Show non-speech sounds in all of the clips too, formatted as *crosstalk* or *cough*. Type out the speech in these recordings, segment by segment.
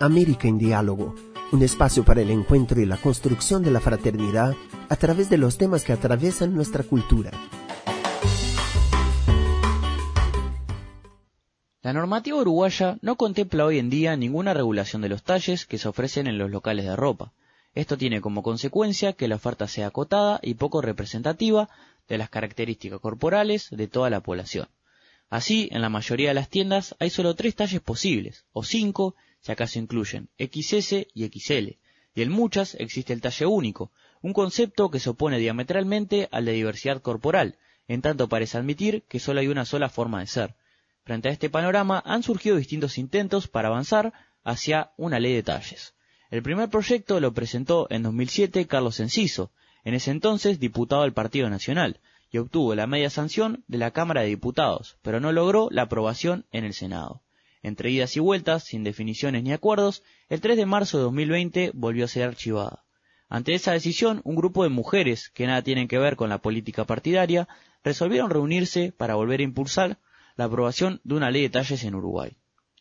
América en Diálogo, un espacio para el encuentro y la construcción de la fraternidad a través de los temas que atraviesan nuestra cultura. La normativa uruguaya no contempla hoy en día ninguna regulación de los talles que se ofrecen en los locales de ropa. Esto tiene como consecuencia que la oferta sea acotada y poco representativa de las características corporales de toda la población. Así, en la mayoría de las tiendas hay solo tres talles posibles, o cinco si acaso incluyen XS y XL, y en muchas existe el talle único, un concepto que se opone diametralmente al de diversidad corporal, en tanto parece admitir que solo hay una sola forma de ser. Frente a este panorama han surgido distintos intentos para avanzar hacia una ley de talles. El primer proyecto lo presentó en 2007 Carlos Enciso, en ese entonces diputado del Partido Nacional, y obtuvo la media sanción de la Cámara de Diputados, pero no logró la aprobación en el Senado. Entre idas y vueltas, sin definiciones ni acuerdos, el 3 de marzo de 2020 volvió a ser archivada. Ante esa decisión, un grupo de mujeres, que nada tienen que ver con la política partidaria, resolvieron reunirse para volver a impulsar la aprobación de una ley de talles en Uruguay.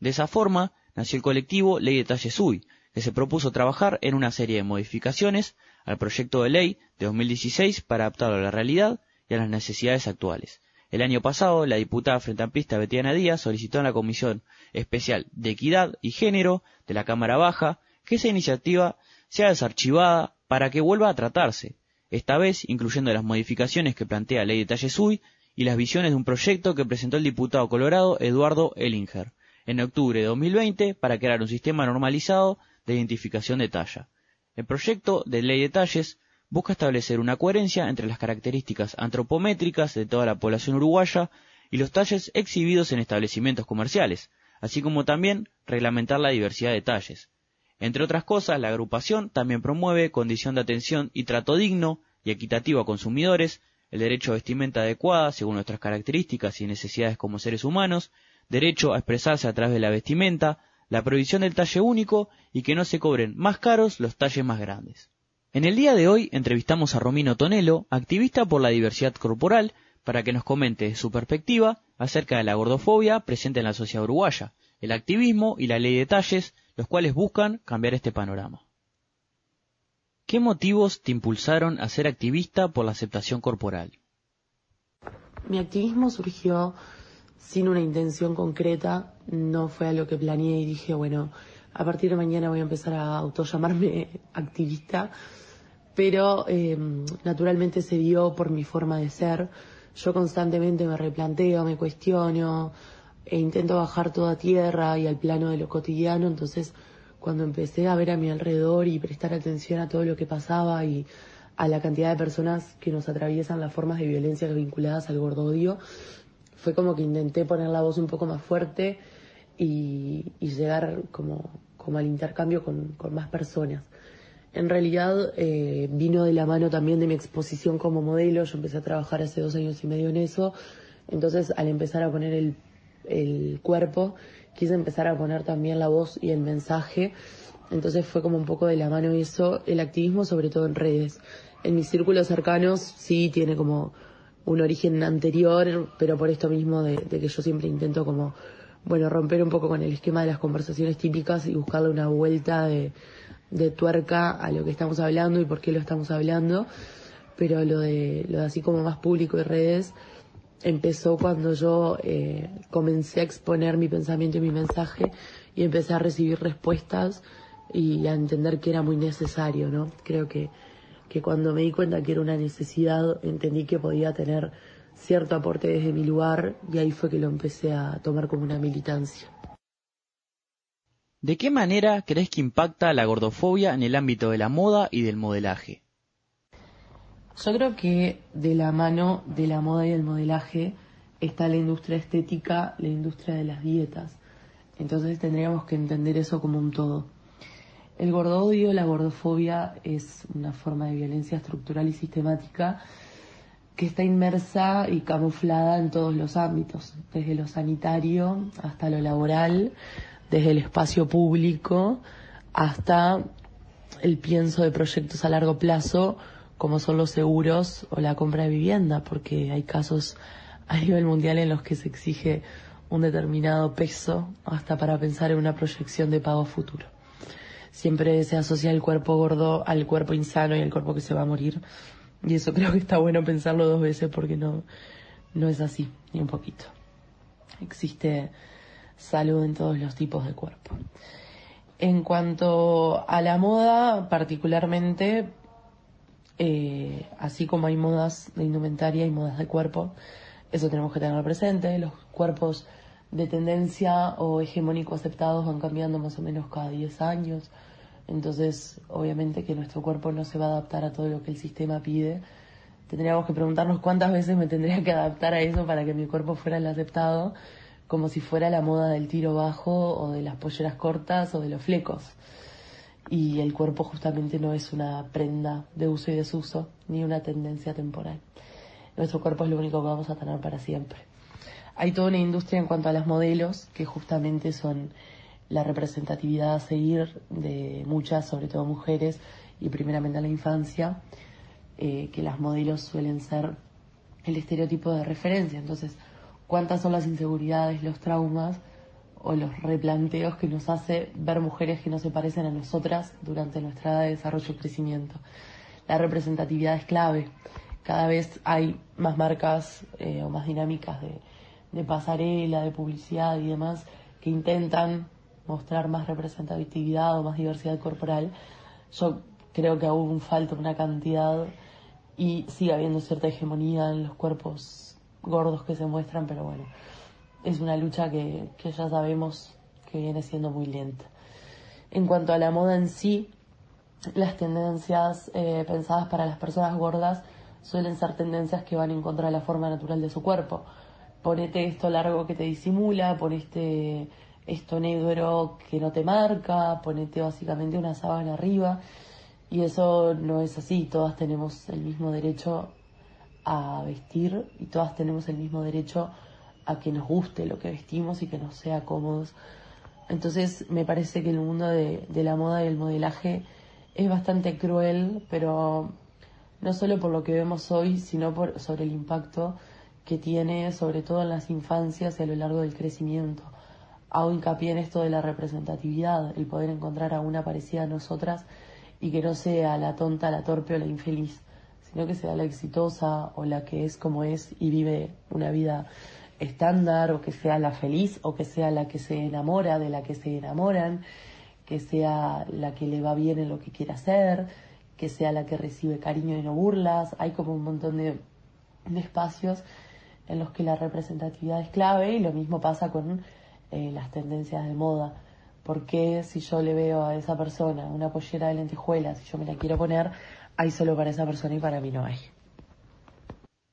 De esa forma, nació el colectivo Ley de Talles UI, que se propuso trabajar en una serie de modificaciones al proyecto de ley de 2016 para adaptarlo a la realidad y a las necesidades actuales. El año pasado, la diputada frente amplista Betiana Díaz solicitó en la Comisión Especial de Equidad y Género de la Cámara Baja que esa iniciativa sea desarchivada para que vuelva a tratarse, esta vez incluyendo las modificaciones que plantea la Ley de Talles UI y las visiones de un proyecto que presentó el diputado colorado Eduardo Ellinger en octubre de 2020 para crear un sistema normalizado de identificación de talla. El proyecto de ley de talles busca establecer una coherencia entre las características antropométricas de toda la población uruguaya y los talles exhibidos en establecimientos comerciales, así como también reglamentar la diversidad de talles. Entre otras cosas, la agrupación también promueve condición de atención y trato digno y equitativo a consumidores, el derecho a vestimenta adecuada según nuestras características y necesidades como seres humanos, derecho a expresarse a través de la vestimenta, la prohibición del talle único y que no se cobren más caros los talles más grandes. En el día de hoy entrevistamos a Romino Tonelo, activista por la diversidad corporal, para que nos comente su perspectiva acerca de la gordofobia presente en la sociedad uruguaya, el activismo y la ley de talles, los cuales buscan cambiar este panorama. ¿Qué motivos te impulsaron a ser activista por la aceptación corporal? Mi activismo surgió sin una intención concreta, no fue algo que planeé y dije, bueno, a partir de mañana voy a empezar a autollamarme *laughs* activista, pero eh, naturalmente se dio por mi forma de ser. Yo constantemente me replanteo, me cuestiono e intento bajar toda tierra y al plano de lo cotidiano, entonces cuando empecé a ver a mi alrededor y prestar atención a todo lo que pasaba y a la cantidad de personas que nos atraviesan las formas de violencia vinculadas al gordodio, fue como que intenté poner la voz un poco más fuerte y, llegar como, como al intercambio con más personas en realidad eh, vino de la mano también de mi exposición como modelo. Yo empecé a trabajar hace dos años y medio en eso. Entonces, al empezar a poner el, el cuerpo, quise empezar a poner también la voz y el mensaje. Entonces fue como un poco de la mano eso, el activismo sobre todo en redes. En mis círculos cercanos sí tiene como un origen anterior, pero por esto mismo de que yo siempre intento como, bueno, romper un poco con el esquema de las conversaciones típicas y buscarle una vuelta de, de tuerca a lo que estamos hablando y por qué lo estamos hablando, pero lo de, lo de así como más público y redes empezó cuando yo eh, comencé a exponer mi pensamiento y mi mensaje y empecé a recibir respuestas y a entender que era muy necesario, ¿no? Creo que, que cuando me di cuenta que era una necesidad, entendí que podía tener cierto aporte desde mi lugar y ahí fue que lo empecé a tomar como una militancia. ¿De qué manera crees que impacta la gordofobia en el ámbito de la moda y del modelaje? Yo creo que de la mano de la moda y del modelaje está la industria estética, la industria de las dietas. Entonces tendríamos que entender eso como un todo. El gordodio, la gordofobia es una forma de violencia estructural y sistemática que está inmersa y camuflada en todos los ámbitos, desde lo sanitario hasta lo laboral, desde el espacio público hasta el pienso de proyectos a largo plazo como son los seguros o la compra de vivienda, porque hay casos a nivel mundial en los que se exige un determinado peso hasta para pensar en una proyección de pago futuro. siempre se asocia el cuerpo gordo al cuerpo insano y al cuerpo que se va a morir. Y eso creo que está bueno pensarlo dos veces porque no, no es así, ni un poquito. Existe salud en todos los tipos de cuerpo. En cuanto a la moda, particularmente, eh, así como hay modas de indumentaria y modas de cuerpo, eso tenemos que tener presente. Los cuerpos de tendencia o hegemónico aceptados van cambiando más o menos cada 10 años. Entonces, obviamente que nuestro cuerpo no se va a adaptar a todo lo que el sistema pide. Tendríamos que preguntarnos cuántas veces me tendría que adaptar a eso para que mi cuerpo fuera el aceptado, como si fuera la moda del tiro bajo o de las polleras cortas o de los flecos. Y el cuerpo justamente no es una prenda de uso y desuso, ni una tendencia temporal. Nuestro cuerpo es lo único que vamos a tener para siempre. Hay toda una industria en cuanto a las modelos, que justamente son la representatividad a seguir de muchas, sobre todo mujeres, y primeramente a la infancia, eh, que las modelos suelen ser el estereotipo de referencia. Entonces, ¿cuántas son las inseguridades, los traumas o los replanteos que nos hace ver mujeres que no se parecen a nosotras durante nuestra edad de desarrollo y crecimiento? La representatividad es clave. Cada vez hay más marcas eh, o más dinámicas de pasarela, de publicidad y demás que intentan mostrar más representatividad o más diversidad corporal. Yo creo que aún falta una cantidad y sigue habiendo cierta hegemonía en los cuerpos gordos que se muestran, pero bueno, es una lucha que, ya sabemos que viene siendo muy lenta. En cuanto a la moda en sí, las tendencias eh, pensadas para las personas gordas suelen ser tendencias que van en contra de la forma natural de su cuerpo. Ponete esto largo que te disimula, por este esto negro que no te marca, ponete básicamente una sábana arriba. Y eso no es así, todas tenemos el mismo derecho a vestir y todas tenemos el mismo derecho a que nos guste lo que vestimos y que nos sea cómodos. Entonces me parece que el mundo de, de la moda y el modelaje es bastante cruel, pero no solo por lo que vemos hoy, sino por, sobre el impacto que tiene sobre todo en las infancias y a lo largo del crecimiento hago hincapié en esto de la representatividad, el poder encontrar a una parecida a nosotras y que no sea la tonta, la torpe o la infeliz, sino que sea la exitosa o la que es como es y vive una vida estándar o que sea la feliz o que sea la que se enamora de la que se enamoran, que sea la que le va bien en lo que quiere hacer, que sea la que recibe cariño y no burlas. Hay como un montón de, de espacios en los que la representatividad es clave y lo mismo pasa con eh, las tendencias de moda. Porque si yo le veo a esa persona una pollera de lentejuelas, si yo me la quiero poner, hay solo para esa persona y para mí no hay.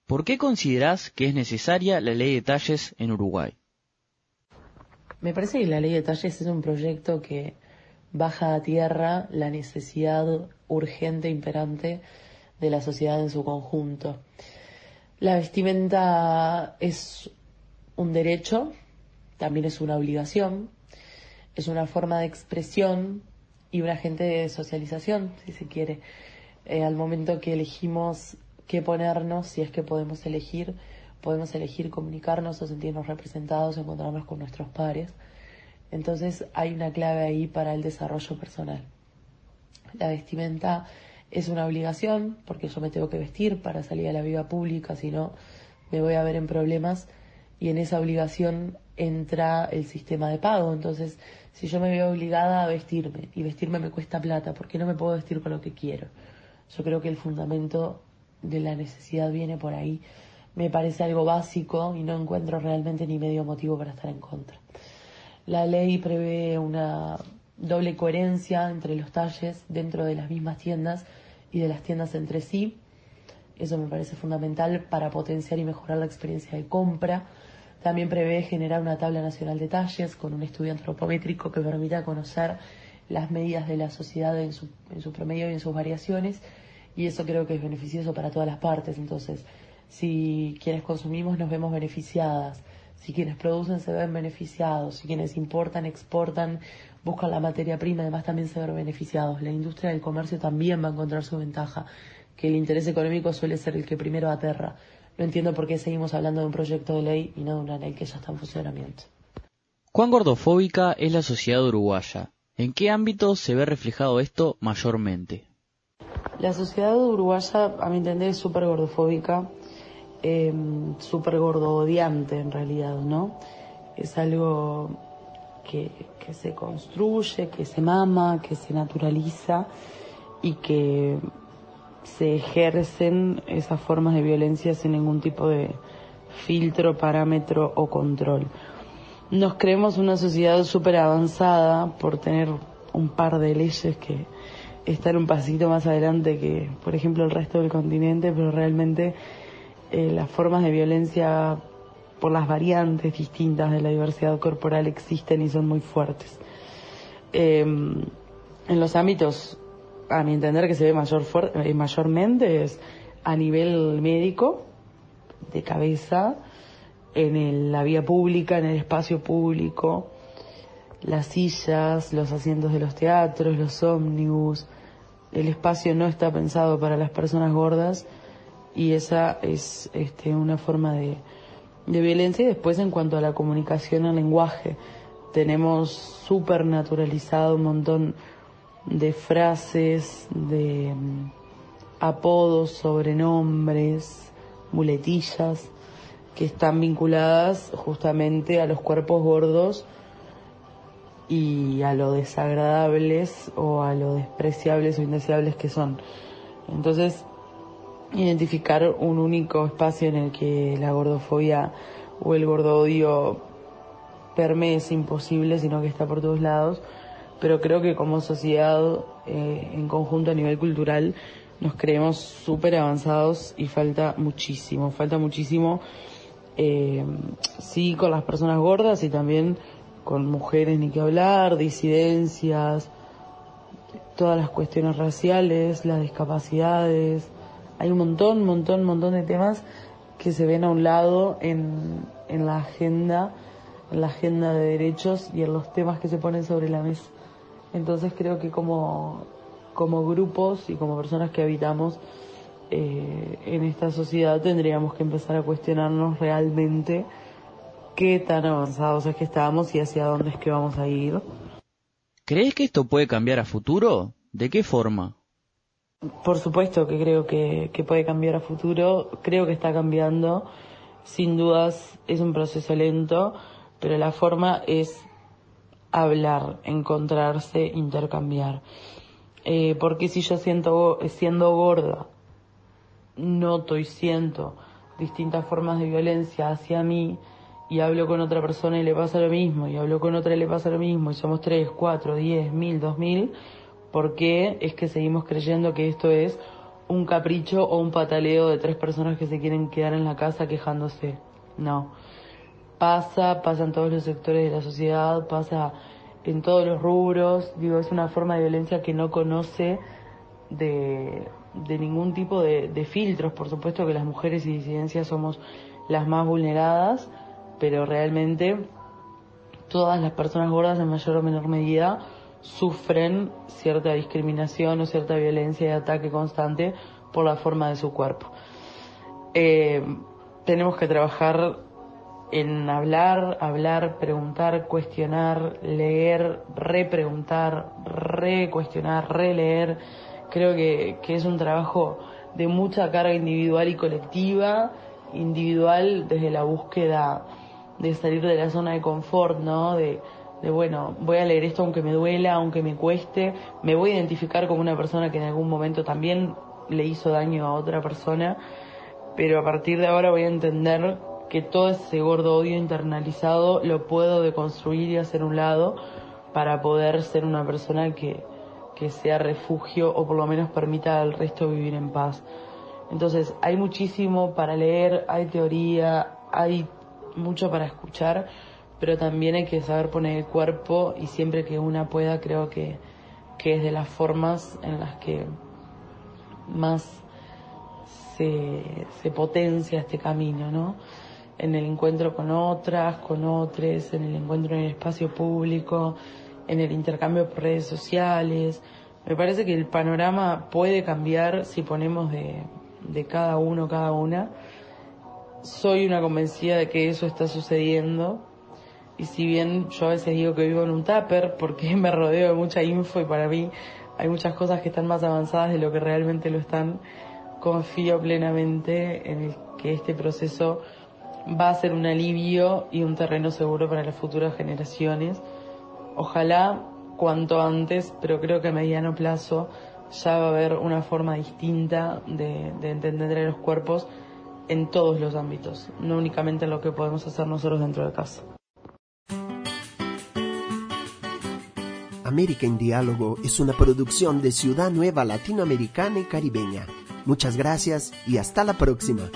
¿Por qué considerás que es necesaria la ley de talles en Uruguay? Me parece que la ley de talles es un proyecto que baja a tierra la necesidad urgente e imperante de la sociedad en su conjunto. La vestimenta es un derecho también es una obligación, es una forma de expresión y un agente de socialización, si se quiere. Eh, al momento que elegimos qué ponernos, si es que podemos elegir, podemos elegir comunicarnos o sentirnos representados, encontrarnos con nuestros pares. Entonces hay una clave ahí para el desarrollo personal. La vestimenta es una obligación porque yo me tengo que vestir para salir a la vida pública, si no me voy a ver en problemas y en esa obligación entra el sistema de pago. Entonces, si yo me veo obligada a vestirme y vestirme me cuesta plata, ¿por qué no me puedo vestir con lo que quiero? Yo creo que el fundamento de la necesidad viene por ahí. Me parece algo básico y no encuentro realmente ni medio motivo para estar en contra. La ley prevé una doble coherencia entre los talles dentro de las mismas tiendas y de las tiendas entre sí. Eso me parece fundamental para potenciar y mejorar la experiencia de compra también prevé generar una tabla nacional de talles con un estudio antropométrico que permita conocer las medidas de la sociedad en su, en su promedio y en sus variaciones y eso creo que es beneficioso para todas las partes. Entonces, si quienes consumimos nos vemos beneficiadas, si quienes producen se ven beneficiados, si quienes importan, exportan, buscan la materia prima, además también se ven beneficiados. La industria del comercio también va a encontrar su ventaja, que el interés económico suele ser el que primero aterra. No entiendo por qué seguimos hablando de un proyecto de ley y no de una ley que ya está en funcionamiento. ¿Cuán gordofóbica es la sociedad uruguaya? ¿En qué ámbito se ve reflejado esto mayormente? La sociedad uruguaya, a mi entender, es súper gordofóbica, eh, súper gordodiante en realidad, ¿no? Es algo que, que se construye, que se mama, que se naturaliza y que se ejercen esas formas de violencia sin ningún tipo de filtro, parámetro o control. Nos creemos una sociedad súper avanzada por tener un par de leyes que están un pasito más adelante que, por ejemplo, el resto del continente, pero realmente eh, las formas de violencia por las variantes distintas de la diversidad corporal existen y son muy fuertes. Em, en los ámbitos a mi entender que se ve mayor eh, mayormente es a nivel médico, de cabeza, en la vía pública, en el espacio público, las sillas, los asientos de los teatros, los ómnibus, el espacio no está pensado para las personas gordas y esa es este, una forma de, de violencia. Y después en cuanto a la comunicación, el lenguaje, tenemos súper naturalizado un montón de frases, de mm, apodos, sobrenombres, muletillas que están vinculadas justamente a los cuerpos gordos y a lo desagradables o a lo despreciables o indeseables que son. Entonces, identificar un único espacio en el que la gordofobia o el gordodio permee es imposible, sino que está por todos lados pero creo que como sociedad, eh, en conjunto a nivel cultural, nos creemos súper avanzados y falta muchísimo, falta muchísimo, eh, sí, con las personas gordas y también con mujeres ni que hablar, disidencias, todas las cuestiones raciales, las discapacidades, hay un montón, montón, montón de temas que se ven a un lado en, en la agenda, en la agenda de derechos y en los temas que se ponen sobre la mesa. Entonces creo que como, como grupos y como personas que habitamos eh, en esta sociedad tendríamos que empezar a cuestionarnos realmente qué tan avanzados es que estamos y hacia dónde es que vamos a ir. ¿Crees que esto puede cambiar a futuro? ¿De qué forma? Por supuesto que creo que, que puede cambiar a futuro, creo que está cambiando, sin dudas es un proceso lento, pero la forma es hablar, encontrarse, intercambiar. Eh, porque si yo siento, siendo gorda, noto y siento distintas formas de violencia hacia mí y hablo con otra persona y le pasa lo mismo, y hablo con otra y le pasa lo mismo, y somos tres, cuatro, diez, mil, dos mil, ¿por qué es que seguimos creyendo que esto es un capricho o un pataleo de tres personas que se quieren quedar en la casa quejándose? No pasa, pasa en todos los sectores de la sociedad, pasa en todos los rubros, digo, es una forma de violencia que no conoce de, de ningún tipo de, de, filtros, por supuesto que las mujeres y disidencias somos las más vulneradas, pero realmente todas las personas gordas en mayor o menor medida sufren cierta discriminación o cierta violencia y ataque constante por la forma de su cuerpo. Eh, tenemos que trabajar en hablar, hablar, preguntar, cuestionar, leer, repreguntar, recuestionar, releer. Creo que, que es un trabajo de mucha carga individual y colectiva, individual desde la búsqueda de salir de la zona de confort, ¿no? De, de bueno, voy a leer esto aunque me duela, aunque me cueste, me voy a identificar como una persona que en algún momento también le hizo daño a otra persona, pero a partir de ahora voy a entender que todo ese gordo odio internalizado lo puedo deconstruir y hacer un lado para poder ser una persona que, que sea refugio o por lo menos permita al resto vivir en paz. Entonces, hay muchísimo para leer, hay teoría, hay mucho para escuchar, pero también hay que saber poner el cuerpo y siempre que una pueda, creo que, que es de las formas en las que más se, se potencia este camino, ¿no? En el encuentro con otras, con otros, en el encuentro en el espacio público, en el intercambio por redes sociales. Me parece que el panorama puede cambiar si ponemos de, de cada uno, cada una. Soy una convencida de que eso está sucediendo. Y si bien yo a veces digo que vivo en un tupper porque *laughs* me rodeo de mucha info y para mí hay muchas cosas que están más avanzadas de lo que realmente lo están, confío plenamente en que este proceso va a ser un alivio y un terreno seguro para las futuras generaciones. Ojalá cuanto antes, pero creo que a mediano plazo ya va a haber una forma distinta de, de entender a los cuerpos en todos los ámbitos, no únicamente en lo que podemos hacer nosotros dentro de casa. América en Diálogo es una producción de Ciudad Nueva Latinoamericana y Caribeña. Muchas gracias y hasta la próxima.